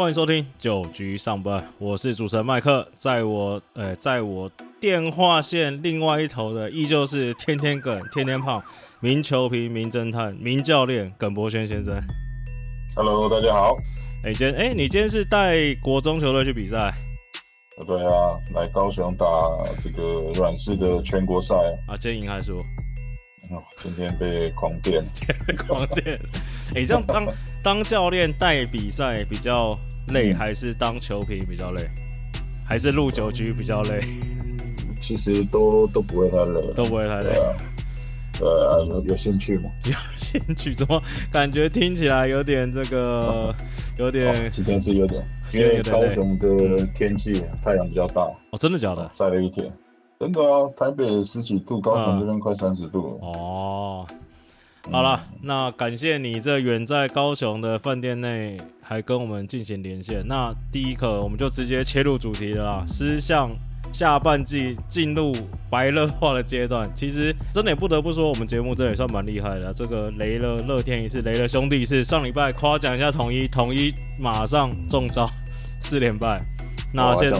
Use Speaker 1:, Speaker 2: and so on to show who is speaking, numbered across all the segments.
Speaker 1: 欢迎收听九局上班，我是主持人麦克，在我呃，在我电话线另外一头的，依旧是天天梗、天天胖、名球评、名侦探、名教练耿博轩先生。
Speaker 2: Hello，大家好。
Speaker 1: 哎、今天哎、你今天是带国中球队去比赛
Speaker 2: 呃对啊，来高雄打这个软式的全国赛
Speaker 1: 啊？今天赢还是输？
Speaker 2: 哦，今天被狂电。
Speaker 1: 狂电！哎、这样当当教练带比赛比较累，
Speaker 2: 嗯
Speaker 1: 还是当球皮比较累？还是录九局比较累？
Speaker 2: 其实都都不会太累，
Speaker 1: 都不会太累。
Speaker 2: 呃，有有兴趣吗？
Speaker 1: 有兴趣？怎么感觉听起来有点这个，有点
Speaker 2: 哦今天是有点，因为高雄的天气太阳比较大，
Speaker 1: 哦，真的假的？
Speaker 2: 晒了一天。真的啊，台北十几度，高雄这边快三十度了。
Speaker 1: 哦，好了，那感谢你这远在高雄的饭店内还跟我们进行连线。那第一课我们就直接切入主题了啦，狮象下半季进入白热化的阶段。其实真的也不得不说，我们节目真的也算蛮厉害的。这个雷了乐天一次，雷了兄弟一次。上礼拜夸奖一下统一，统一马上中招，四连败。那现在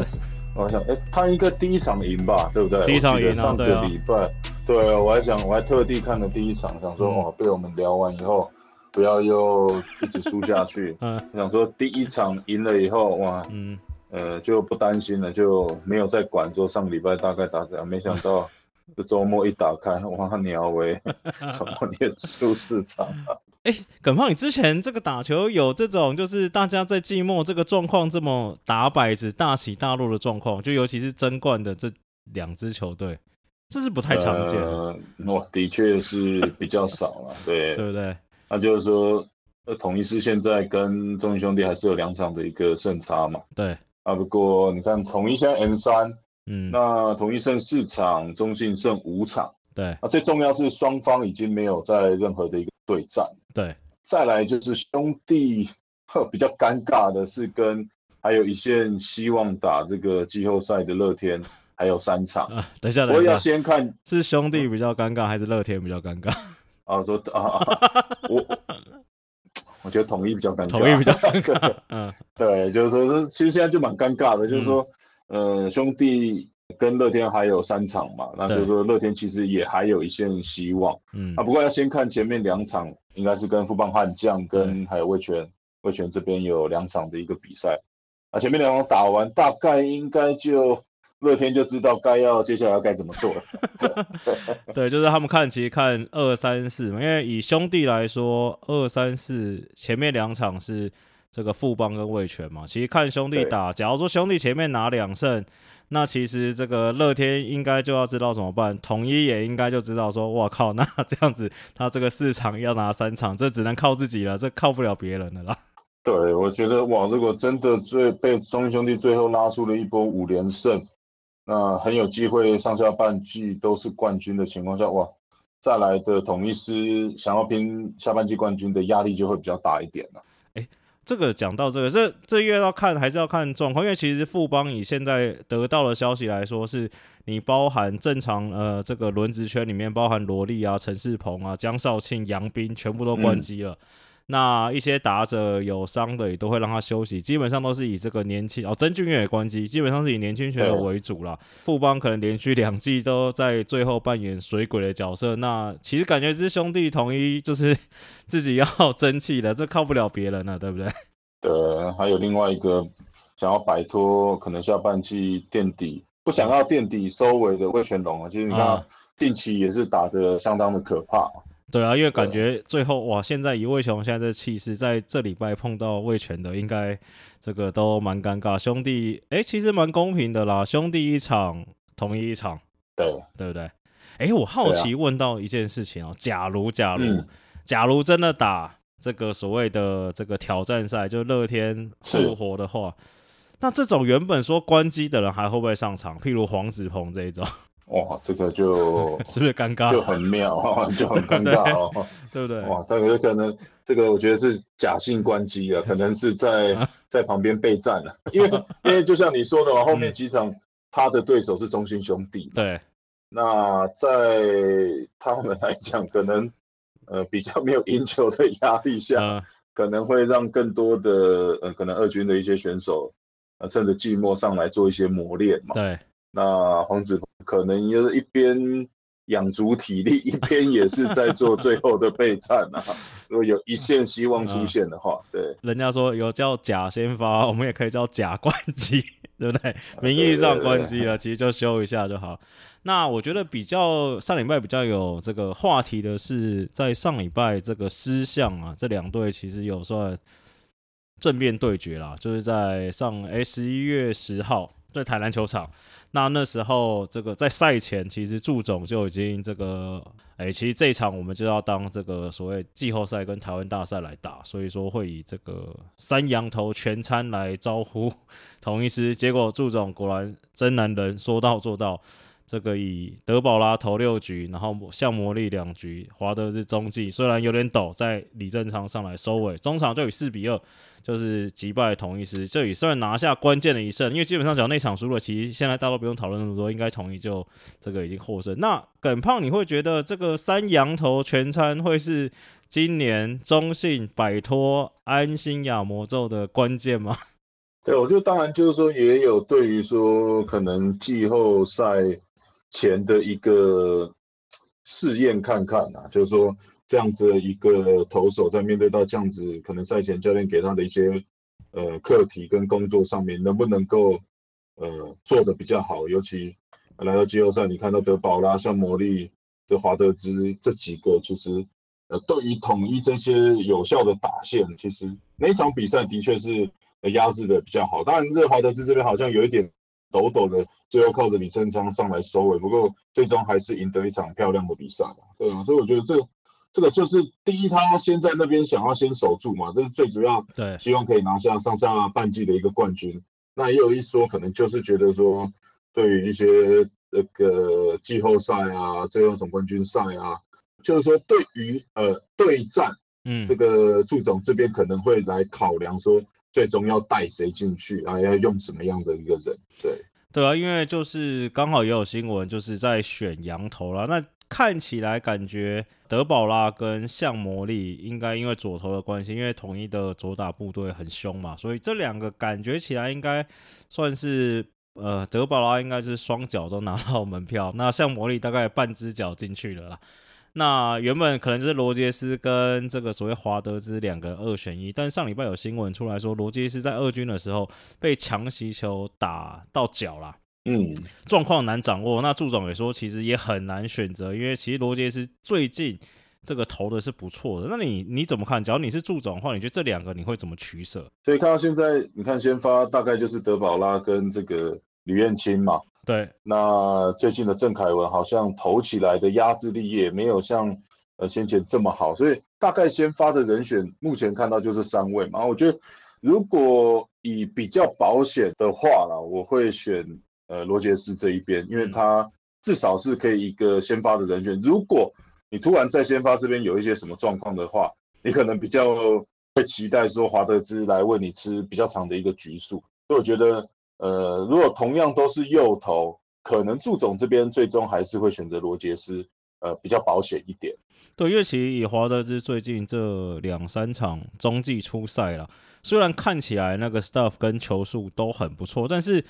Speaker 2: 我想，哎、他应该第一场赢吧，对不对？
Speaker 1: 第一场赢啊对啊
Speaker 2: 礼拜，对啊，我还想，我还特地看了第一场，想说，
Speaker 1: 嗯
Speaker 2: 哇，被我们聊完以后，不要又一直输下去。
Speaker 1: 嗯
Speaker 2: 想说第一场赢了以后，哇，
Speaker 1: 嗯，
Speaker 2: 呃，就不担心了，就没有再管说上个礼拜大概打怎样。没想到 这周末一打开，哇，鸟喂，怎么也输四场啊？
Speaker 1: 哎、耿胖，你之前这个打球有这种，就是大家在季末这个状况这么打摆子、大起大落的状况，就尤其是争冠的这两支球队，这是不太常见，
Speaker 2: 呃，哇，的确是比较少了，对。
Speaker 1: 对不对？
Speaker 2: 那就是说，呃，统一是现在跟中信兄弟还是有两场的一个胜差嘛。
Speaker 1: 对，
Speaker 2: 啊，不过你看统一现在 N 三，
Speaker 1: 嗯，
Speaker 2: 那统一胜四场，中信胜五场。
Speaker 1: 对
Speaker 2: 啊，最重要是双方已经没有在任何的一个对战。
Speaker 1: 对，
Speaker 2: 再来就是兄弟，呵，比较尴尬的是跟还有一线希望打这个季后赛的乐天还有三场。
Speaker 1: 啊，等一下，
Speaker 2: 我要先看
Speaker 1: 是兄弟比较尴尬，还是乐天比较尴尬？
Speaker 2: 啊，说啊啊，我我觉得统一比较尴尬，
Speaker 1: 统一比较尴尬，嗯，
Speaker 2: 对，就是说，这其实现在就蛮尴尬的，就是说，呃，兄弟跟乐天还有三场嘛，那就是说乐天其实也还有一线希望
Speaker 1: 嗯
Speaker 2: 啊。不过要先看前面两场，应该是跟富邦悍将跟还有味全，味全这边有两场的一个比赛啊。前面两场打完，大概应该就乐天就知道该要接下来要该怎么做了。
Speaker 1: 对，就是他们看，其实看二三四嘛，因为以兄弟来说，二三四前面两场是这个富邦跟魏权嘛，其实看兄弟打，假如说兄弟前面拿两胜，那其实这个乐天应该就要知道怎么办，统一也应该就知道说，哇靠，那这样子他这个四场要拿三场，这只能靠自己了，这靠不了别人了啦。
Speaker 2: 对，我觉得哇，如果真的最被中信兄弟最后拉出了一波五连胜，那很有机会上下半季都是冠军的情况下，哇，再来的统一师想要拼下半季冠军的压力就会比较大一点了。
Speaker 1: 这个讲到这个，这这月要看还是要看状况，因为其实富邦以现在得到的消息来说，是你包含正常呃这个轮值圈里面包含罗莉啊、陈世鹏啊、江少庆、杨斌全部都关机了。那一些打者有伤的也都会让他休息，基本上都是以这个年轻哦，曾俊岳也关机，基本上是以年轻选手为主啦。富邦可能连续两季都在最后扮演水鬼的角色，那其实感觉是兄弟统一就是自己要争气的，这靠不了别人了，对不对？
Speaker 2: 对，还有另外一个想要摆脱可能下半季垫底，不想要垫底收尾的魏全龙啊，其实你看
Speaker 1: 啊
Speaker 2: 近期也是打得相当的可怕。
Speaker 1: 对啊，因为感觉最后哇，现在以魏雄现在这气势，在这礼拜碰到魏权的，应该这个都蛮尴尬。兄弟，哎，其实蛮公平的啦，兄弟一场，统一一场，
Speaker 2: 对，
Speaker 1: 对不对？哎，我好奇问到一件事情哦，假如假如、
Speaker 2: 嗯。
Speaker 1: 假如真的打这个所谓的这个挑战赛，就乐天
Speaker 2: 是。
Speaker 1: 复活的话，那这种原本说关机的人还会不会上场？譬如黄子鹏这一种，
Speaker 2: 哇，这个就
Speaker 1: 是不是尴尬？
Speaker 2: 就很妙，就很尴尬哦。
Speaker 1: 对不对？
Speaker 2: 哇，这个有可能，这个我觉得是假性关机啊，可能是在在旁边备战了、因为因为就像你说的嘛，后面几场他的对手是中心兄弟，
Speaker 1: 对，
Speaker 2: 那在他们来讲，可能呃比较没有赢球的压力下，
Speaker 1: 呃，
Speaker 2: 可能会让更多的呃可能二军的一些选手呃趁着寂寞上来做一些磨练嘛。
Speaker 1: 对，
Speaker 2: 那黄子可能就是一边。养足体力，一边也是在做最后的备战啊。如果有一线希望出现的话，对，
Speaker 1: 人家说有叫假先发，我们也可以叫假关机，对不对？名义上关机了，其实就修一下就好。那我觉得比较上礼拜比较有这个话题的是，在上礼拜这个失相啊，这两队其实有算正面对决啦，就是在上诶十一月十号对台篮球场。那那时候，这个在赛前，其实祝总就已经这个，哎，其实这一场我们就要当这个所谓季后赛跟台湾大赛来打，所以说会以这个三羊头全餐来招呼同一师。结果祝总果然真男人，说到做到。这个以德保拉投六局，然后向魔力两局，华德是中继，虽然有点抖，在李正昌上来收尾，中场就以四比二，就是击败同一师，这也算拿下关键的一胜。因为基本上只要那场输了，其实现在大家都不用讨论那么多，应该同一就这个已经获胜。那耿胖，你会觉得这个三羊头全餐会是今年中信摆脱安心亚魔咒的关键吗？
Speaker 2: 对，我觉得当然就是说，也有对于说可能季后赛。前的一个试验看看啊，就是说这样子的一个投手在面对到这样子，可能赛前教练给他的一些呃课题跟工作上面，能不能够呃做的比较好？尤其来到季后赛，你看到德保拉、像魔力的华德兹这几个，其实呃对于统一这些有效的打线，其实那场比赛的确是压制的比较好。当然，这华德兹这边好像有一点。抖抖的，最后靠着李正昌上来收尾，不过最终还是赢得一场漂亮的比赛嘛，对啊，所以我觉得这个这个就是第一，他先在那边想要先守住嘛，这是最主要，
Speaker 1: 对，
Speaker 2: 希望可以拿下上下半季的一个冠军。那也有一说，可能就是觉得说，对于一些那个季后赛啊，最后总冠军赛啊，就是说对于呃对战，嗯，这个祝总这边可能会来考量说。最终要带谁进去啊？要用什么样的一个人？对
Speaker 1: 对啊，因为就是刚好也有新闻，就是在选羊头了。那看起来感觉德保拉跟向魔力应该因为左投的关系，因为统一的左打部队很凶嘛，所以这两个感觉起来应该算是呃德保拉应该是双脚都拿到门票，那向魔力大概半只脚进去了啦。那原本可能就是罗杰斯跟这个所谓华德兹两个二选一，但上礼拜有新闻出来说，罗杰斯在二军的时候被强袭球打到脚了，嗯，状况难掌握。那祝总也说，其实也很难选择，因为其实罗杰斯最近这个投的是不错的。那你你怎么看？假如你是祝总的话，你觉得这两个你会怎么取舍？
Speaker 2: 所以看到现在，你看先发大概就是德保拉跟这个吕彦青嘛。
Speaker 1: 对，
Speaker 2: 那最近的郑凯文好像投起来的压制力也没有像呃先前这么好，所以大概先发的人选目前看到就是三位嘛。我觉得如果以比较保险的话啦，我会选呃罗杰斯这一边，因为他至少是可以一个先发的人选。如果你突然在先发这边有一些什么状况的话，你可能比较会期待说华德兹来为你吃比较长的一个局数，所以我觉得。呃，如果同样都是右投，可能祝总这边最终还是会选择罗杰斯，呃，比较保险一点。
Speaker 1: 对，因为其实以华德兹最近这两三场中继出赛了，虽然看起来那个 stuff 跟球速都很不错，但是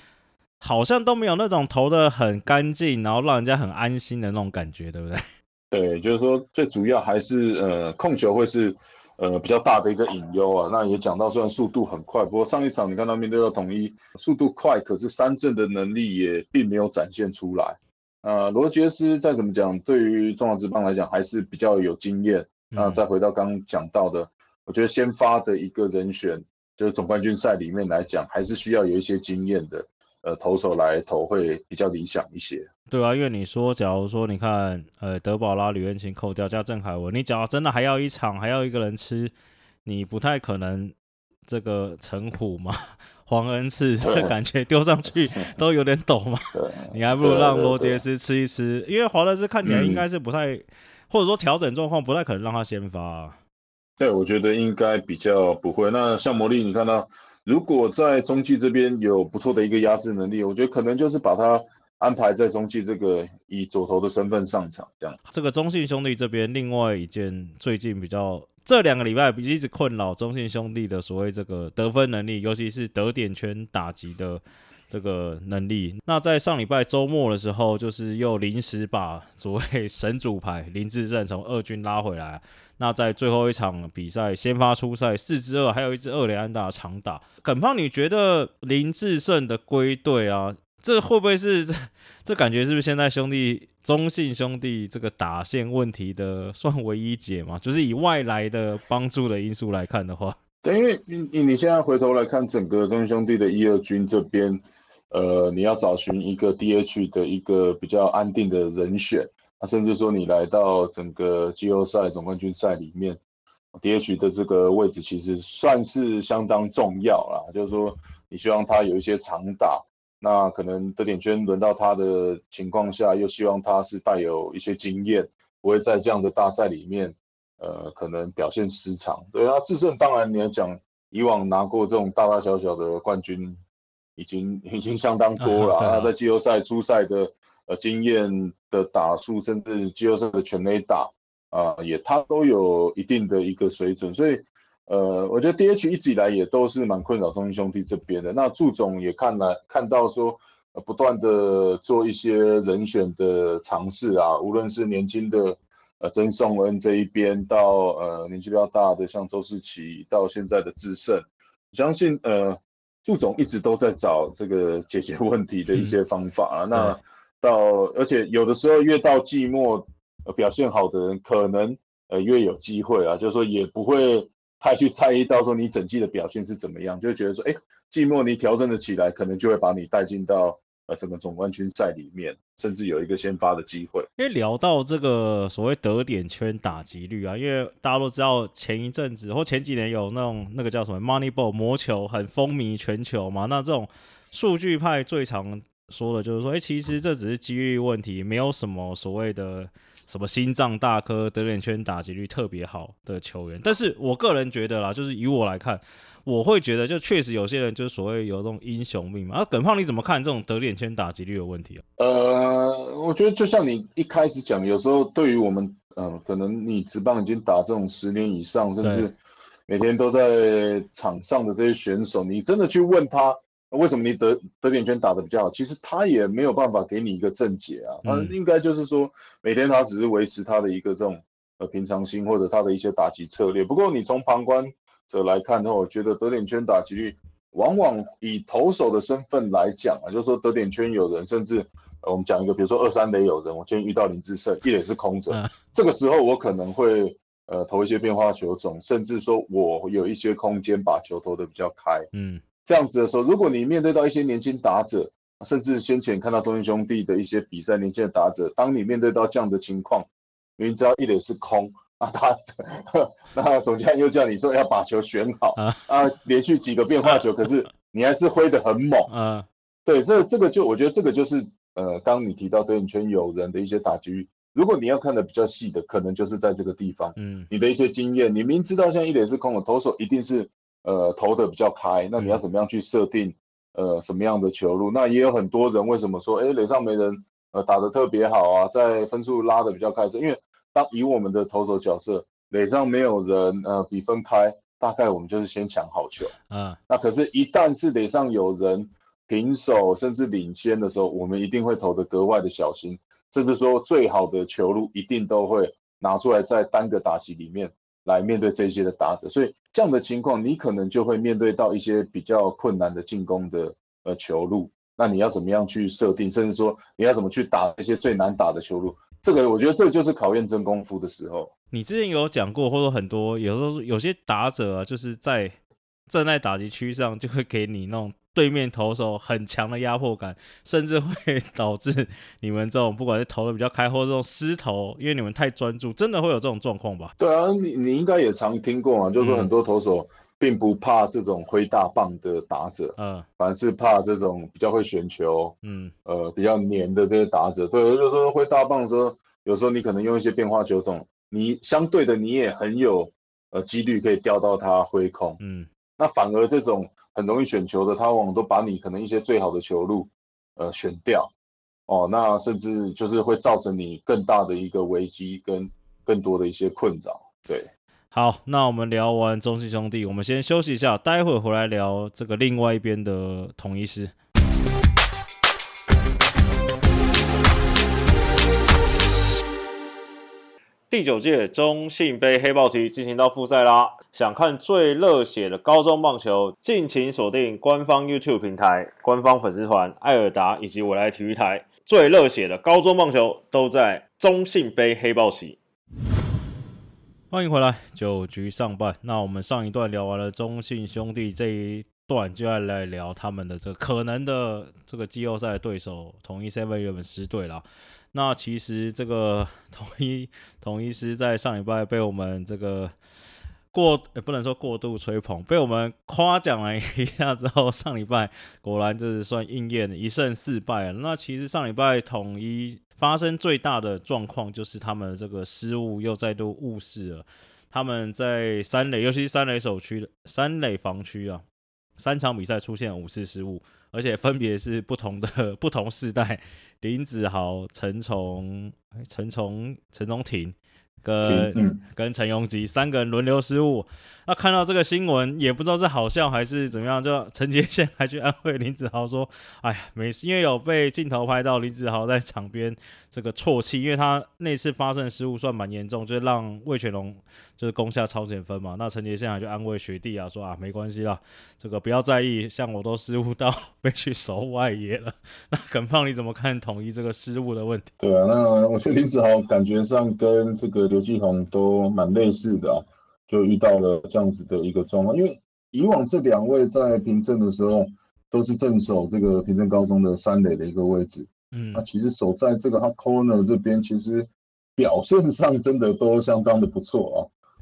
Speaker 1: 好像都没有那种投的很干净，然后让人家很安心的那种感觉，对不对？
Speaker 2: 对，就是说最主要还是呃控球会是。呃，比较大的一个隐忧啊，那也讲到，虽然速度很快，不过上一场你看到面对到统一，速度快，可是三振的能力也并没有展现出来。呃，罗杰斯再怎么讲，对于中华职棒来讲还是比较有经验。那再回到刚刚讲到的，我觉得先发的一个人选，就是总冠军赛里面来讲，还是需要有一些经验的。呃，投手来投会比较理想一些。
Speaker 1: 对啊，因为你说，假如说你看，呃，德保拉、吕彦青扣掉加郑凯文，你假如真的还要一场，还要一个人吃，你不太可能这个陈虎嘛、黄恩赐这感觉丢上去 都有点抖嘛。你还不如让罗杰斯吃一吃，因为华德斯看起来应该是不太，或者说调整状况不太可能让他先发。
Speaker 2: 对，我觉得应该比较不会。那像魔力，你看到。如果在中继这边有不错的一个压制能力，我觉得可能就是把他安排在中继这个以左投的身份上场，这样。
Speaker 1: 这个中信兄弟这边另外一件最近比较这两个礼拜一直困扰中信兄弟的所谓这个得分能力，尤其是得点圈打击的这个能力。那在上礼拜周末的时候，就是又临时把所谓神主牌林志胜从二军拉回来。那在最后一场比赛先发出赛四支二，还有一支二连安打长打。耿胖，你觉得林志胜的归队啊？这会不会是这这感觉是不是现在兄弟中信兄弟这个打线问题的算唯一解嘛？就是以外来的帮助的因素来看的话，
Speaker 2: 对，因为你你你现在回头来看整个中信兄弟的一二军这边，呃，你要找寻一个 DH 的一个比较安定的人选，啊，甚至说你来到整个季后赛总冠军赛里面，DH 的这个位置其实算是相当重要啦，就是说你希望他有一些长打。那可能德点圈轮到他的情况下，又希望他是带有一些经验，不会在这样的大赛里面，呃，可能表现失常。对啊，制胜当然你要讲，以往拿过这种大大小小的冠军，已经 已经相当多了。他在季后赛初赛的呃经验的打数，甚至季后赛的全垒打啊，也他都有一定的一个水准，所以。呃，我觉得 D H 一直以来也都是蛮困扰中信兄弟这边的。那祝总也看来看到说，不断的做一些人选的尝试啊，无论是年轻的呃曾颂恩这一边，到呃年纪比较大的像周世奇，到现在的智胜，相信呃祝总一直都在找这个解决问题的一些方法啊。那到而且有的时候越到季末，表现好的人可能呃越有机会啊，就是说也不会。太去猜疑到说你整季的表现是怎么样，就觉得说，哎，季末你调整的起来，可能就会把你带进到整个总冠军赛里面，甚至有一个先发的机会。
Speaker 1: 因为聊到这个所谓得点圈打击率啊，因为大家都知道前一阵子或前几年有那种那个叫什么 Moneyball 魔球很风靡全球嘛，那这种数据派最常说的就是说，哎，其实这只是几率问题，没有什么所谓的。什么心脏大颗、得点圈打击率特别好的球员，但是我个人觉得啦，就是以我来看，我会觉得就确实有些人就是所谓有这种英雄命嘛。啊，耿胖你怎么看这种得点圈打击率的问题啊？
Speaker 2: 呃，我觉得就像你一开始讲，有时候对于我们，嗯，可能你职棒已经打这种十年以上，甚至每天都在场上的这些选手，你真的去问他。为什么你得得点圈打的比较好？其实他也没有办法给你一个正解啊。他应该就是说，每天他只是维持他的一个这种呃平常心，或者他的一些打击策略。不过你从旁观者来看的话，我觉得得点圈打击率往往以投手的身份来讲啊，就是说得点圈有人，甚至我们讲一个，比如说二三垒有人，我今天遇到林志胜，一垒是空着，这个时候我可能会呃投一些变化球种，甚至说我有一些空间把球投的比较开，嗯。这样子的时候，如果你面对到一些年轻打者，甚至先前看到中英兄弟的一些比赛，年轻的打者，当你面对到这样的情况，明知道一垒是空，啊，他，那总监又叫你说要把球选好啊，连续几个变化球，可是你还是挥得很猛 啊。对，这这个就我觉得这个就是呃，当你提到德影圈有人的一些打击，如果你要看的比较细的，可能就是在这个地方，嗯，你的一些经验，你明知道像一垒是空的，投手一定是。呃，投的比较开，那你要怎么样去设定呃什么样的球路？那也有很多人为什么说，哎，垒上没人，呃，打的特别好啊，在分数拉的比较开，是因为当以我们的投手角色，垒上没有人，呃，比分开，大概我们就是先抢好球，嗯，那可是，一旦是垒上有人平手甚至领先的时候，我们一定会投的格外的小心，甚至说最好的球路一定都会拿出来在单个打席里面。来面对这些的打者，所以这样的情况，你可能就会面对到一些比较困难的进攻的呃球路。那你要怎么样去设定，甚至说你要怎么去打一些最难打的球路？这个我觉得这就是考验真功夫的时候。
Speaker 1: 你之前有讲过，或者很多有时候有些打者啊，就是在站在打击区上，就会给你那种。对面投手很强的压迫感，甚至会导致你们这种不管是投的比较开，或者这种失投，因为你们太专注，真的会有这种状况吧？
Speaker 2: 对啊，你你应该也常听过嘛，就是说很多投手并不怕这种挥大棒的打者，嗯，反而是怕这种比较会选球，嗯，呃，比较黏的这些打者。对，就是说挥大棒的时候，有时候你可能用一些变化球种，你相对的你也很有呃几率可以钓到他挥空，嗯，那反而这种。很容易选球的，他往往都把你可能一些最好的球路，呃，选掉，哦，那甚至就是会造成你更大的一个危机跟更多的一些困扰。对，
Speaker 1: 好，那我们聊完中信兄弟，我们先休息一下，待会回来聊这个另外一边的统一师。第九届中信杯黑豹旗进行到复赛啦！想看最热血的高中棒球，敬请锁定官方 YouTube 平台、官方粉丝团艾尔达以及我来体育台。最热血的高中棒球都在中信杯黑豹旗。欢迎回来，九局上半。那我们上一段聊完了中信兄弟这一段，就要来聊他们的这个可能的这个季后赛对手——统一 Seven Eleven 狮队了。那其实这个 统一统一师在上礼拜被我们这个过也不能说过度吹捧，被我们夸奖了一下之后，上礼拜果然就是算应验一胜四败了。那其实上礼拜统一发生最大的状况就是他们这个失误又再度误事了。他们在三垒，尤其是三垒守区的三垒防区啊，三场比赛出现五次失误。而且分别是不同的不同世代，林子豪、陈崇、陈崇、陈崇廷。跟跟陈永吉三个人轮流失误，那看到这个新闻也不知道是好笑还是怎么样，就陈杰宪还去安慰林子豪说：“哎呀，没事，因为有被镜头拍到林子豪在场边这个啜泣，因为他那次发生的失误算蛮严重，就是让魏全龙就是攻下超前分嘛。那陈杰宪还就安慰学弟啊说啊，没关系啦，这个不要在意，像我都失误到 被去守外野了。那耿胖你怎么看统一这个失误的问题？
Speaker 2: 对啊，那我觉得林子豪感觉上跟这个。刘继宏都蛮类似的啊，就遇到了这样子的一个状况。因为以往这两位在平镇的时候都是镇守这个平镇高中的三垒的一个位置，嗯，那其实守在这个他 corner 这边，其实表现上真的都相当的不错啊。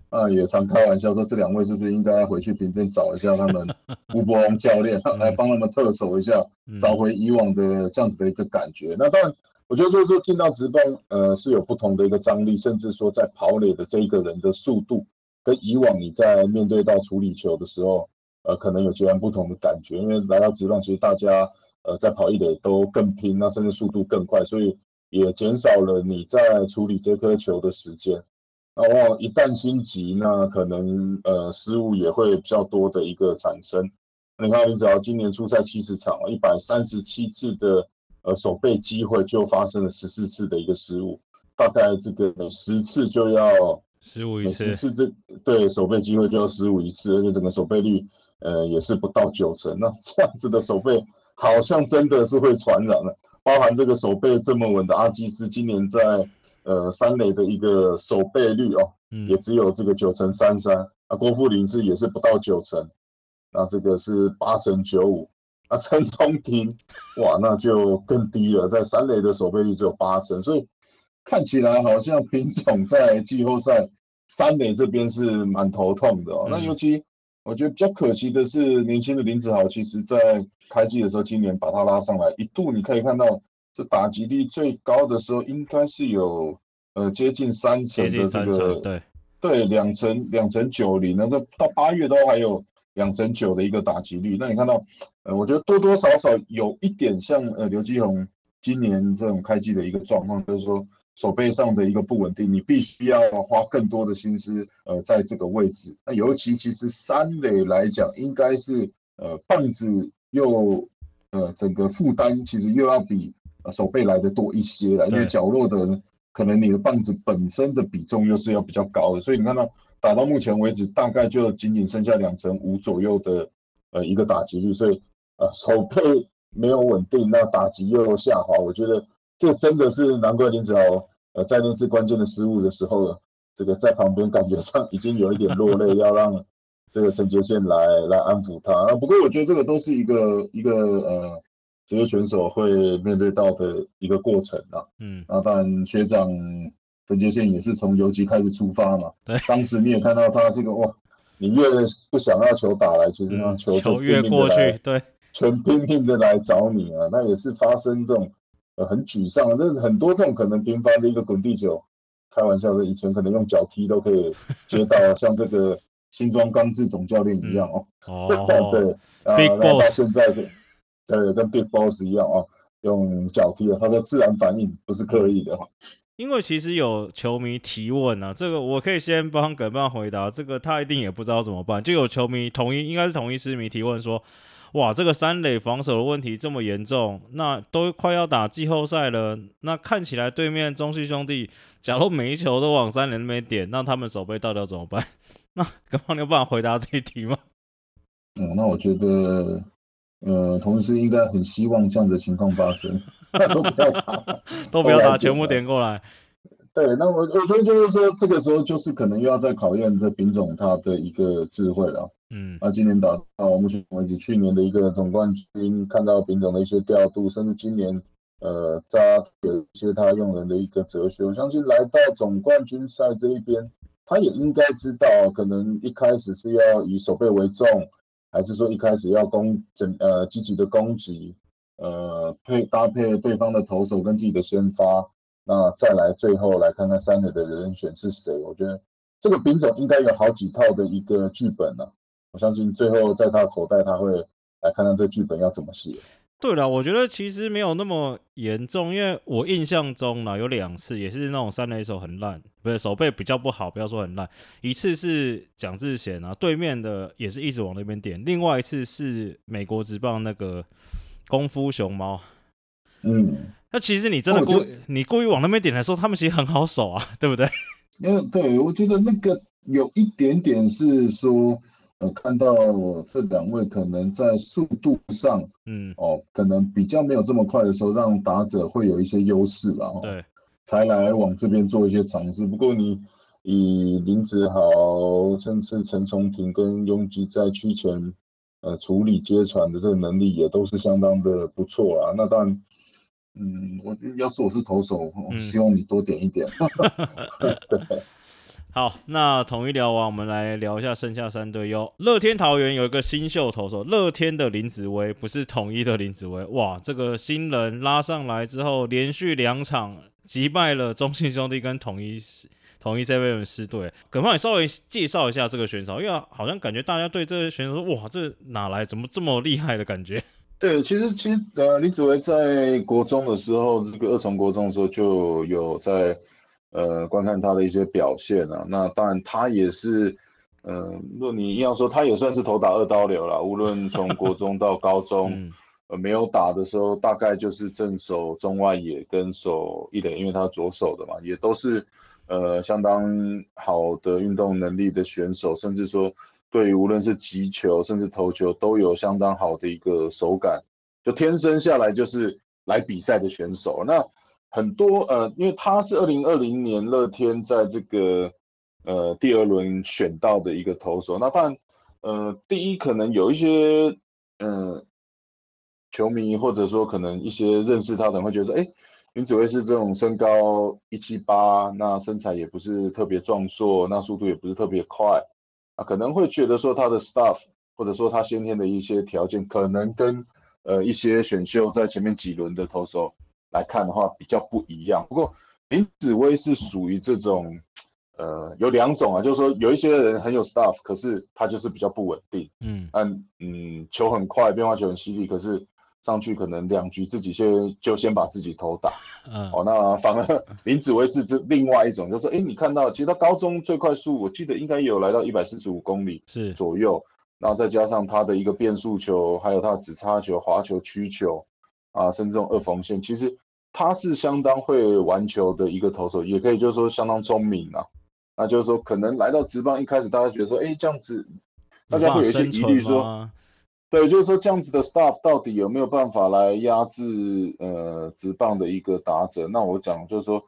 Speaker 2: 啊，也常开玩笑说，这两位是不是应该回去平镇找一下他们 吴伯龙教练，来帮他们特守一下，找回以往的这样子的一个感觉。那当然。我觉得就是说进到直棒，呃，是有不同的一个张力，甚至说在跑垒的这一个人的速度，跟以往你在面对到处理球的时候，呃，可能有截然不同的感觉。因为来到直棒，其实大家呃在跑一垒都更拼，那甚至速度更快，所以也减少了你在处理这颗球的时间。那往往一旦心急，那可能呃失误也会比较多的一个产生。你看，你只要今年出赛七十场，一百三十七次的。呃，守备机会就发生了十四次的一个失误，大概这个每十次就要
Speaker 1: 失误一次，十
Speaker 2: 次这对守备机会就要失误一次，而且整个守备率呃也是不到九成。那这样子的守备好像真的是会传染了，包含这个守备这么稳的阿基斯，今年在呃三垒的一个守备率哦，也只有这个九成三三。啊，郭富林是也是不到九成，那这个是八成九五。啊，陈冲庭，哇，那就更低了，在三垒的守备率只有八成，所以看起来好像品种在季后赛三垒这边是蛮头痛的哦。那尤其我觉得比较可惜的是，年轻的林子豪，其实在开季的时候，今年把他拉上来，一度你可以看到，这打击率最高的时候，应该是有呃接近三成的这个，
Speaker 1: 对
Speaker 2: 对，两成两成九零，那这到八月都还有。两成九的一个打击率，那你看到，呃，我觉得多多少少有一点像呃刘基宏今年这种开机的一个状况，就是说手背上的一个不稳定，你必须要花更多的心思，呃，在这个位置。那尤其其实三垒来讲，应该是呃棒子又呃整个负担其实又要比呃手背来的多一些了，因为角落的可能你的棒子本身的比重又是要比较高的，所以你看到。打到目前为止，大概就仅仅剩下两成五左右的呃一个打击率，所以呃手背没有稳定，那打击又下滑，我觉得这真的是难怪林子豪呃在那次关键的失误的时候，这个在旁边感觉上已经有一点落泪，要让这个陈杰宪来来安抚他啊。不过我觉得这个都是一个一个呃职业选手会面对到的一个过程啊。嗯，那当然学长。陈杰宪也是从游击开始出发嘛，
Speaker 1: 对，
Speaker 2: 当时你也看到他这个哇，你越不想要球打来，其实那球
Speaker 1: 就越过去，对，
Speaker 2: 全拼命的来找你啊，那也是发生这种呃很沮丧，那很多这种可能频繁的一个滚地球，开玩笑的，以前可能用脚踢都可以接到，像这个新庄刚志总教练一样哦，
Speaker 1: 哦，
Speaker 2: 对
Speaker 1: ，Big Boss
Speaker 2: 现在的，对，跟 Big Boss 一样哦，用脚踢的，他说自然反应不是刻意的哈。
Speaker 1: 因为其实有球迷提问啊，这个我可以先帮耿棒回答，这个他一定也不知道怎么办。就有球迷统一应该是统一师迷提问说，哇，这个三垒防守的问题这么严重，那都快要打季后赛了，那看起来对面中信兄弟，假如每一球都往三垒那边点，那他们守备到底要怎么办？那耿棒你有办法回答这一题吗？
Speaker 2: 嗯，那我觉得。呃，同时应该很希望这样的情况发生，都不要打，
Speaker 1: 都不要打，全部点过来。
Speaker 2: 对，那我我觉得就是说，这个时候就是可能又要再考验这丙总他的一个智慧了。嗯，那今年打到目前为止，去年的一个总冠军，看到丙总的一些调度，甚至今年呃扎有一些他用人的一个哲学，我相信来到总冠军赛这一边，他也应该知道，可能一开始是要以守备为重。还是说一开始要攻整呃积极的攻击，呃配搭配对方的投手跟自己的先发，那再来最后来看看三垒的人选是谁？我觉得这个兵种应该有好几套的一个剧本呢。我相信最后在他口袋他会来看看这剧本要怎么写。
Speaker 1: 对了，我觉得其实没有那么严重，因为我印象中呢有两次也是那种三垒手很烂，不是手背比较不好，不要说很烂。一次是蒋志贤啊，对面的也是一直往那边点；另外一次是美国职棒那个功夫熊猫。
Speaker 2: 嗯，
Speaker 1: 那其实你真的故你故意往那边点的时候，他们其实很好守啊，对不对？
Speaker 2: 因为对我觉得那个有一点点是说。呃，看到这两位可能在速度上，嗯，哦，可能比较没有这么快的时候，让打者会有一些优势了，
Speaker 1: 对，
Speaker 2: 才来往这边做一些尝试。不过你以林子豪，甚至陈崇廷跟拥挤在区前，呃，处理接传的这个能力也都是相当的不错啊。那当然，嗯，我要是我是投手，我希望你多点一点。对。
Speaker 1: 好，那统一聊完，我们来聊一下剩下三队哟。乐天桃园有一个新秀投手，乐天的林子威，不是统一的林子威。哇，这个新人拉上来之后，连续两场击败了中信兄弟跟统一统一 seven 师队。可不你稍微介绍一下这个选手？因为好像感觉大家对这个选手说，哇，这哪来怎么这么厉害的感觉？
Speaker 2: 对，其实其实呃，林子威在国中的时候，这个二重国中的时候就有在。呃，观看他的一些表现啊，那当然他也是，呃，若你硬要说，他也算是头打二刀流了。无论从国中到高中，呃，没有打的时候，大概就是正手中外野跟手一垒，因为他左手的嘛，也都是呃相当好的运动能力的选手，甚至说对于无论是击球甚至投球都有相当好的一个手感，就天生下来就是来比赛的选手。那很多呃，因为他是二零二零年乐天在这个呃第二轮选到的一个投手，那当然呃第一可能有一些嗯球迷或者说可能一些认识他的人会觉得说，哎，云子威是这种身高一七八，那身材也不是特别壮硕，那速度也不是特别快，啊可能会觉得说他的 stuff 或者说他先天的一些条件可能跟呃一些选秀在前面几轮的投手。来看的话比较不一样，不过林子威是属于这种，呃，有两种啊，就是说有一些人很有 stuff，可是他就是比较不稳定，嗯，嗯嗯，球很快，变化球很犀利，可是上去可能两局自己先就先把自己头打，嗯，哦，那反而 林子威是这另外一种，就是说，哎，你看到其实他高中最快速，我记得应该有来到一百四十五公里
Speaker 1: 是。
Speaker 2: 左右，然后再加上他的一个变速球，还有他的直插球、滑球、曲球。啊，甚至这种二缝线，其实他是相当会玩球的一个投手，也可以就是说相当聪明啊。那就是说，可能来到职棒一开始，大家觉得说，哎，这样子，大家会有一些疑虑说，对，就是说这样子的 staff 到底有没有办法来压制呃职棒的一个打者？那我讲就是说，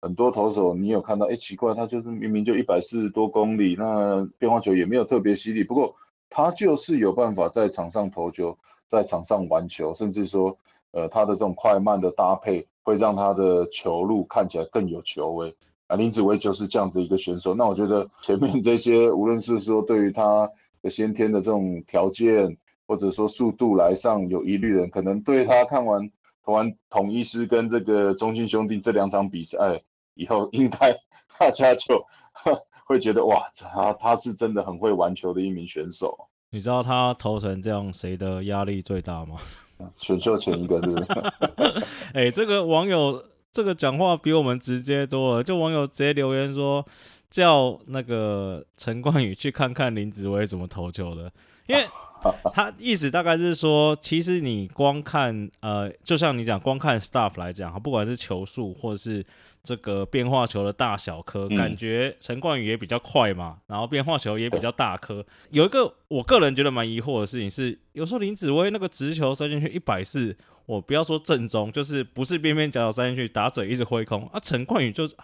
Speaker 2: 很多投手你有看到，哎，奇怪，他就是明明就一百四十多公里，那变化球也没有特别犀利，不过他就是有办法在场上投球，在场上玩球，甚至说。呃，他的这种快慢的搭配会让他的球路看起来更有球威啊。林子威就是这样的一个选手。那我觉得前面这些，无论是说对于他的先天的这种条件，或者说速度来上有疑虑的人，可能对他看完投完统一师跟这个中信兄弟这两场比赛以后，应该大家就 会觉得哇，他他是真的很会玩球的一名选手。
Speaker 1: 你知道他投成这样，谁的压力最大吗？
Speaker 2: 选秀前一个是不是？
Speaker 1: 哎，这个网友这个讲话比我们直接多了，就网友直接留言说叫那个陈冠宇去看看林子威怎么投球的，因为。他意思大概是说，其实你光看，呃，就像你讲，光看 stuff 来讲，不管是球速或者是这个变化球的大小颗，感觉陈冠宇也比较快嘛，然后变化球也比较大颗。有一个我个人觉得蛮疑惑的事情是，有时候林子威那个直球塞进去一百四。我不要说正宗，就是不是边边角角塞进去，打者一直挥空啊。陈冠宇就是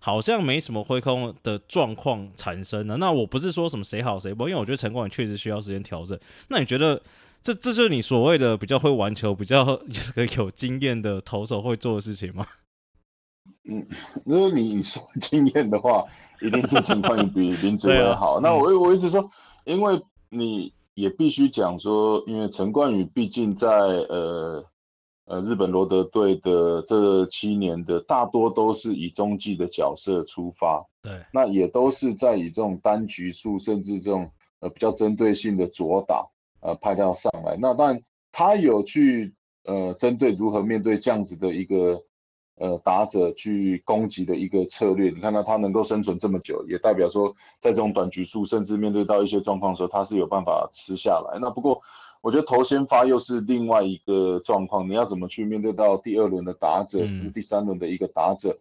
Speaker 1: 好像没什么挥空的状况产生了。那我不是说什么谁好谁不好，因为我觉得陈冠宇确实需要时间调整。那你觉得这这就是你所谓的比较会玩球、比较这个有经验的投手会做的事情吗？
Speaker 2: 嗯，如果你说经验的话，一定是陈冠宇比 林子威好。那我我一直说，因为你也必须讲说，因为陈冠宇毕竟在呃。呃，日本罗德队的这七年的大多都是以中继的角色出发，
Speaker 1: 对，
Speaker 2: 那也都是在以这种单局数，甚至这种呃比较针对性的左打，呃派掉上来。那当然他有去呃针对如何面对这样子的一个呃打者去攻击的一个策略。你看到他能够生存这么久，也代表说在这种短局数，甚至面对到一些状况的时候，他是有办法吃下来。那不过。我觉得头先发又是另外一个状况，你要怎么去面对到第二轮的打者，甚至第三轮的一个打者？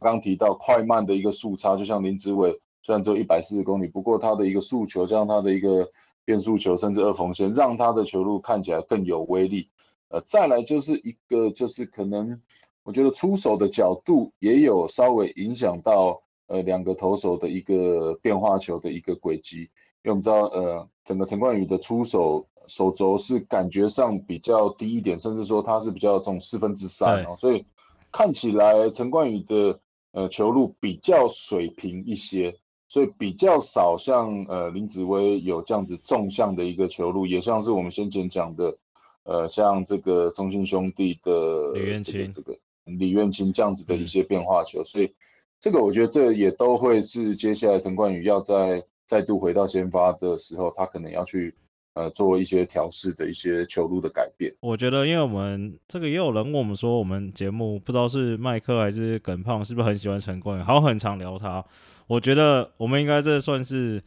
Speaker 2: 刚提到快慢的一个速差，就像林子伟，虽然只有一百四十公里，不过他的一个速球，加上他的一个变速球，甚至二缝线，让他的球路看起来更有威力。呃，再来就是一个，就是可能我觉得出手的角度也有稍微影响到呃两个投手的一个变化球的一个轨迹，因为我们知道呃整个陈冠宇的出手。手肘是感觉上比较低一点，甚至说他是比较重四分之三哦，所以看起来陈冠宇的呃球路比较水平一些，所以比较少像呃林子威有这样子纵向的一个球路，也像是我们先前讲的呃像这个中信兄弟的
Speaker 1: 李元清
Speaker 2: 这个李元清这样子的一些变化球，所以这个我觉得这也都会是接下来陈冠宇要在再度回到先发的时候，他可能要去。呃，做一些调试的一些球路的改变。
Speaker 1: 我觉得，因为我们这个也有人问我们说，我们节目不知道是麦克还是耿胖，是不是很喜欢陈冠宇，好很常聊他。我觉得我们应该这算是，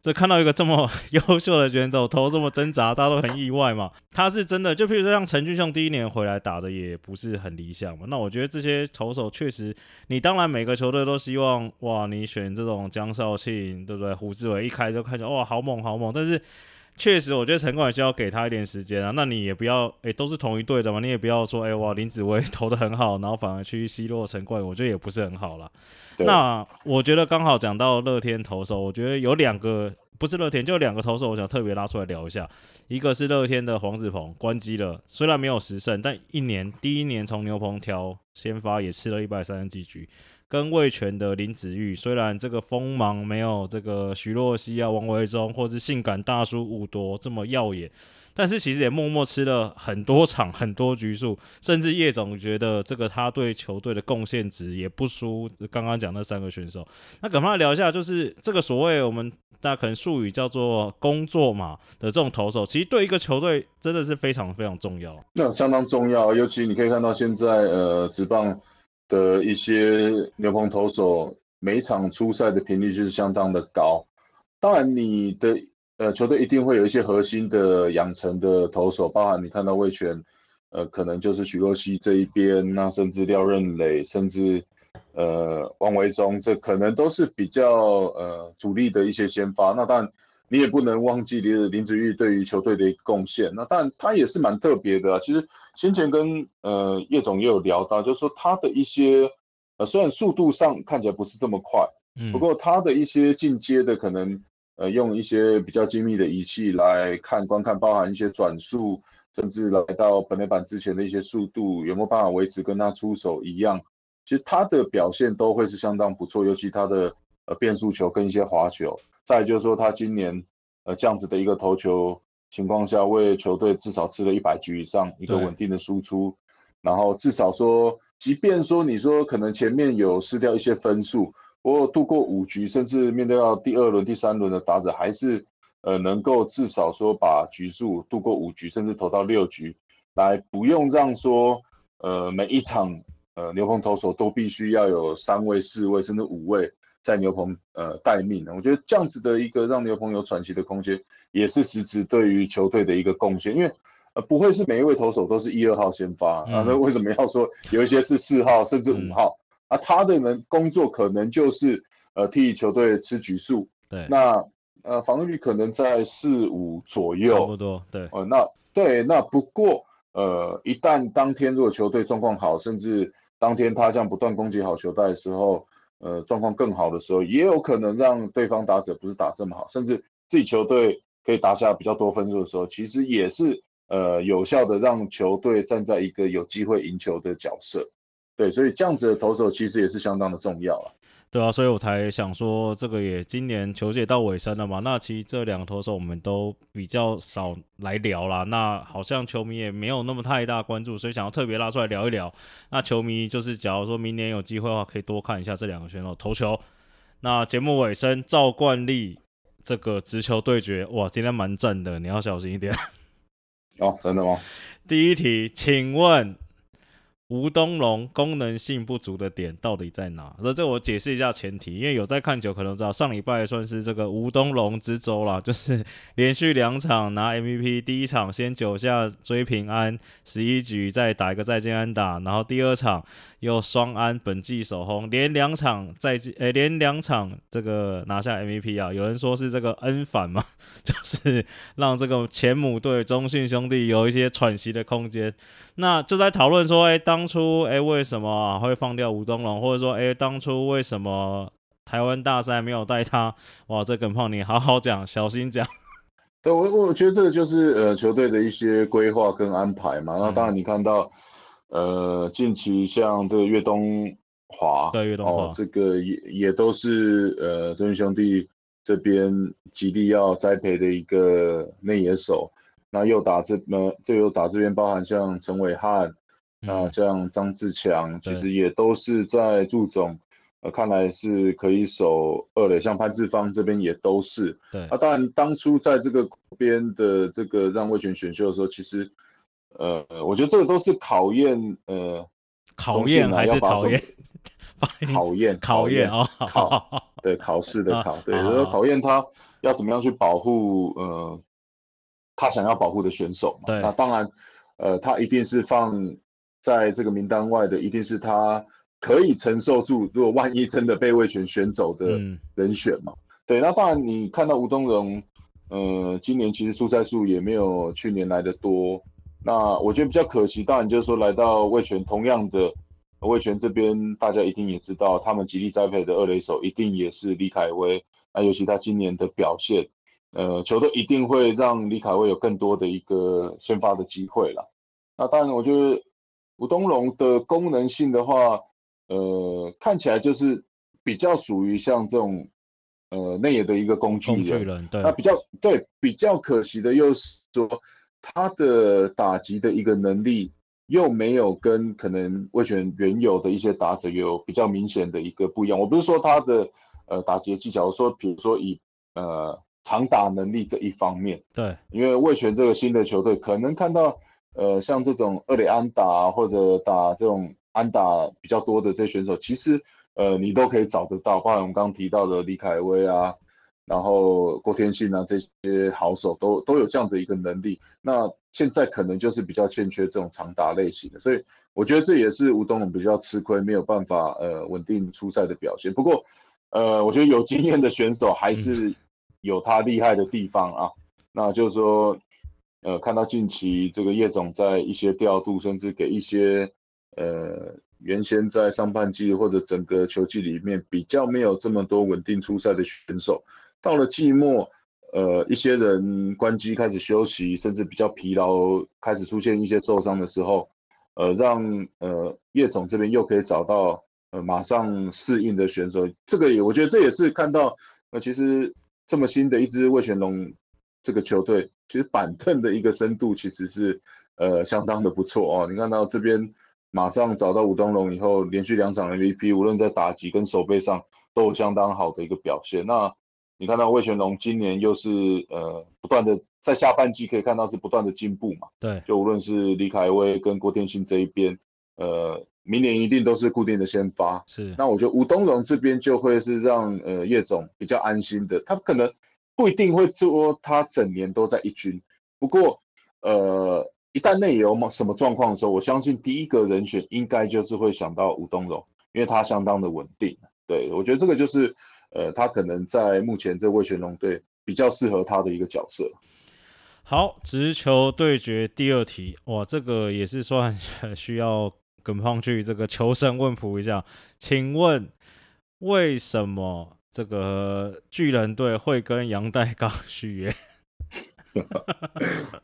Speaker 1: 这看到一个这么 优秀的选手投这么挣扎，大家都很意外嘛。他是真的，就譬如说像陈俊雄第一年回来打的也不是很理想嘛。那我觉得这些投手确实，你当然每个球队都希望哇，你选这种江少庆，对不对？胡志伟一开就看见哇，好猛好猛，但是。确实，我觉得陈冠宇需要给他一点时间啊。那你也不要，哎，都是同一队的嘛，你也不要说，哎，哇，林子威 投的很好，然后反而去奚落城管，我觉得也不是很好啦。那我觉得刚好讲到乐天投手，我觉得有两个不是乐天，就两个投手，我想特别拉出来聊一下。一个是乐天的黄子鹏关机了，虽然没有十胜，但一年第一年从牛棚挑先发也吃了一百三十几局。跟魏权的林子玉，虽然这个锋芒没有这个徐若曦啊、王维忠或者性感大叔武多这么耀眼，但是其实也默默吃了很多场、很多局数，甚至叶总觉得这个他对球队的贡献值也不输刚刚讲那三个选手。那赶快聊一下，就是这个所谓我们大家可能术语叫做“工作嘛”的这种投手，其实对一个球队真的是非常非常重要。
Speaker 2: 那相当重要，尤其你可以看到现在呃，职棒。的一些牛棚投手，每场出赛的频率就是相当的高。当然，你的呃球队一定会有一些核心的养成的投手，包含你看到魏权，呃，可能就是许若曦这一边，那甚至廖任磊，甚至呃王维忠，这可能都是比较呃主力的一些先发。那当然。你也不能忘记林林子玉对于球队的贡献，那但他也是蛮特别的啊。其实先前跟呃叶总也有聊到，就是说他的一些呃虽然速度上看起来不是这么快，嗯，不过他的一些进阶的可能呃用一些比较精密的仪器来看观看，包含一些转速，甚至来到本垒板之前的一些速度有没有办法维持跟他出手一样，其实他的表现都会是相当不错，尤其他的呃变速球跟一些滑球。再就是说，他今年呃这样子的一个投球情况下，为球队至少吃了一百局以上一个稳定的输出，然后至少说，即便说你说可能前面有失掉一些分数，不过度过五局，甚至面对到第二轮、第三轮的打者，还是呃能够至少说把局数度过五局，甚至投到六局，来不用让说呃每一场呃牛棚投手都必须要有三位、四位甚至五位在牛棚呃待命的。我觉得这样子的一个让牛棚有喘息的空间，也是实质对于球队的一个贡献，因为。呃，不会是每一位投手都是一二号先发啊？那为什么要说有一些是四号甚至五号？啊，他的呢工作可能就是呃替球队吃局数。
Speaker 1: 对，
Speaker 2: 那呃防御率可能在四五左右，
Speaker 1: 差不多。对，
Speaker 2: 呃，那对，那不过呃一旦当天如果球队状况好，甚至当天他这样不断攻击好球带的时候，呃状况更好的时候，也有可能让对方打者不是打这么好，甚至自己球队可以打下比较多分数的时候，其实也是。呃，有效的让球队站在一个有机会赢球的角色，对，所以这样子的投手其实也是相当的重要啊。
Speaker 1: 对啊，所以我才想说，这个也今年球季到尾声了嘛，那其实这两个投手我们都比较少来聊啦。那好像球迷也没有那么太大关注，所以想要特别拉出来聊一聊。那球迷就是，假如说明年有机会的话，可以多看一下这两个选手投球。那节目尾声，照惯例，这个直球对决，哇，今天蛮正的，你要小心一点。
Speaker 2: 哦，真的吗？
Speaker 1: 第一题，请问。吴东龙功能性不足的点到底在哪？那这我解释一下前提，因为有在看球可能知道，上礼拜算是这个吴东龙之周啦，就是连续两场拿 MVP，第一场先九下追平安十一局，再打一个再见安打，然后第二场又双安本季首轰，连两场再见诶连两场这个拿下 MVP 啊，有人说是这个恩反嘛，就是让这个前母队中信兄弟有一些喘息的空间，那就在讨论说，哎当。当初哎，为什么会放掉吴东龙？或者说哎，当初为什么台湾大赛没有带他？哇，这耿胖你好好讲，小心讲。
Speaker 2: 对，我我觉得这个就是呃球队的一些规划跟安排嘛。那当然你看到呃近期像这个岳东华，
Speaker 1: 对岳东华，
Speaker 2: 这个也也都是呃真兄弟这边极力要栽培的一个内野手。那又打这呃，就又打这边包含像陈伟汉。那像张志强，其实也都是在祝总，呃，看来是可以守二垒。像潘志芳这边也都是。
Speaker 1: 对。
Speaker 2: 啊，当然当初在这个边的这个让魏权选秀的时候，其实，呃，我觉得这个都是考验，呃，
Speaker 1: 考验还是 考验？
Speaker 2: 考验，
Speaker 1: 考验
Speaker 2: 啊，考，对，考试的考，对，就是考验他要怎么样去保护，呃，他想要保护的选手嘛。
Speaker 1: 对。
Speaker 2: 那当然，呃，他一定是放。在这个名单外的，一定是他可以承受住，如果万一真的被魏权选走的人选嘛？对，那当然你看到吴东荣，呃，今年其实出赛数也没有去年来的多。那我觉得比较可惜，当然就是说来到魏权，同样的魏权这边，大家一定也知道，他们极力栽培的二垒手一定也是李凯威。那尤其他今年的表现，呃，球队一定会让李凯威有更多的一个先发的机会了。那当然，我觉得。吴东龙的功能性的话，呃，看起来就是比较属于像这种呃内野的一个工具
Speaker 1: 人，对，
Speaker 2: 那比较对比较可惜的又是说他的打击的一个能力又没有跟可能魏权原有的一些打者有比较明显的一个不一样。我不是说他的呃打击技巧，我说比如说以呃长打能力这一方面，
Speaker 1: 对，
Speaker 2: 因为魏权这个新的球队可能看到。呃，像这种二垒安打或者打这种安打比较多的这些选手，其实呃你都可以找得到，包括我们刚刚提到的李凯威啊，然后郭天信啊这些好手都都有这样的一个能力。那现在可能就是比较欠缺这种长打类型的，所以我觉得这也是吴东龙比较吃亏，没有办法呃稳定出赛的表现。不过呃，我觉得有经验的选手还是有他厉害的地方啊，那就是说。呃，看到近期这个叶总在一些调度，甚至给一些呃原先在上半季或者整个球季里面比较没有这么多稳定出赛的选手，到了季末，呃，一些人关机开始休息，甚至比较疲劳，开始出现一些受伤的时候，呃，让呃叶总这边又可以找到呃马上适应的选手，这个也我觉得这也是看到呃其实这么新的一支魏全龙这个球队。其实板凳的一个深度其实是呃相当的不错哦。你看到这边马上找到吴东龙以后，连续两场 MVP，无论在打击跟守备上都有相当好的一个表现。那你看到魏全龙今年又是呃不断的在下半季可以看到是不断的进步嘛？
Speaker 1: 对，
Speaker 2: 就无论是李凯威跟郭天信这一边，呃，明年一定都是固定的先发。
Speaker 1: 是，
Speaker 2: 那我觉得吴东龙这边就会是让呃叶总比较安心的，他可能不一定会说他整年都在一军，不过呃，一旦内有什么状况的时候，我相信第一个人选应该就是会想到吴东荣，因为他相当的稳定。对我觉得这个就是呃，他可能在目前这位全龙队比较适合他的一个角色。
Speaker 1: 好，直球对决第二题，哇，这个也是算 需要跟胖去这个求神问卜一下，请问为什么这个巨人队会跟杨代刚 续约？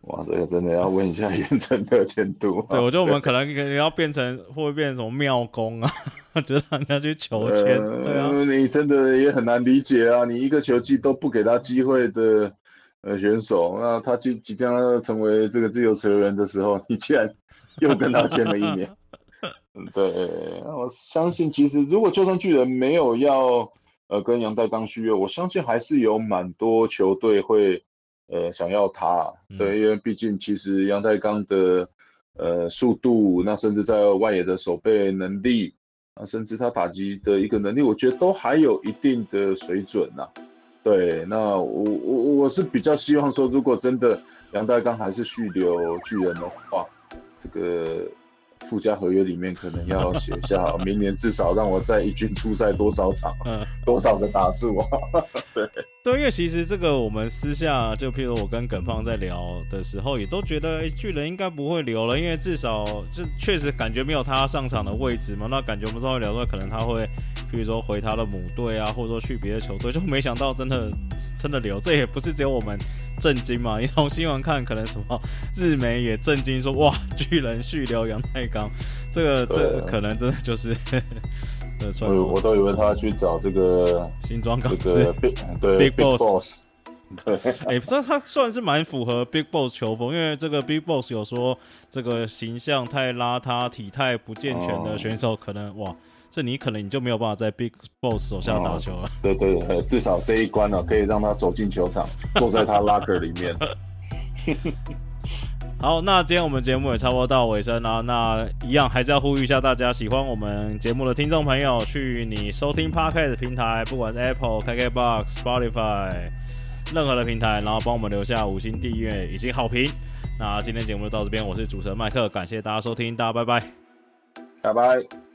Speaker 2: 哇，这个真的要问一下袁成的监督。
Speaker 1: 对，我觉得我们可能可能要变成会不会变成什么庙公啊？就让人家去求签。对啊，
Speaker 2: 你真的也很难理解啊！你一个球季都不给他机会的。呃，选手，那他即即将要成为这个自由球员的时候，你竟然又跟他签了一年，嗯，对，我相信其实如果就算巨人没有要呃跟杨代刚续约，我相信还是有蛮多球队会呃想要他，对，因为毕竟其实杨代刚的呃速度，那甚至在外野的守备能力，啊，甚至他打击的一个能力，我觉得都还有一定的水准呐。对，那我我我是比较希望说，如果真的杨代刚还是续留巨人的话，这个。附加合约里面可能要写下，明年至少让我在一军出赛多少场，嗯，多少个打数啊？对
Speaker 1: 对，因为其实这个我们私下就譬如我跟耿胖在聊的时候，也都觉得巨人应该不会留了，因为至少就确实感觉没有他上场的位置嘛。那感觉我们稍微聊说，可能他会譬如说回他的母队啊，或者说去别的球队，就没想到真的真的流。这也不是只有我们震惊嘛，你从新闻看，可能什么日媒也震惊说，哇，巨人续留杨太刚。这个这可能真的就是，
Speaker 2: 我我都以为他去找这个
Speaker 1: 新庄港
Speaker 2: 这对
Speaker 1: Big Boss，对，哎，这他算是蛮符合 Big Boss 球风，因为这个 Big Boss 有说这个形象太邋遢、体态不健全的选手，可能哇，这你可能你就没有办法在 Big Boss 手下打球了。
Speaker 2: 对对，至少这一关呢，可以让他走进球场，坐在他 locker 里面。
Speaker 1: 好，那今天我们节目也差不多到尾声了。那一样还是要呼吁一下大家，喜欢我们节目的听众朋友，去你收听 Podcast 平台，不管是 Apple、KKBox、Spotify，任何的平台，然后帮我们留下五星订阅以及好评。那今天节目就到这边，我是主持人麦克，感谢大家收听，大家拜拜，
Speaker 2: 拜拜。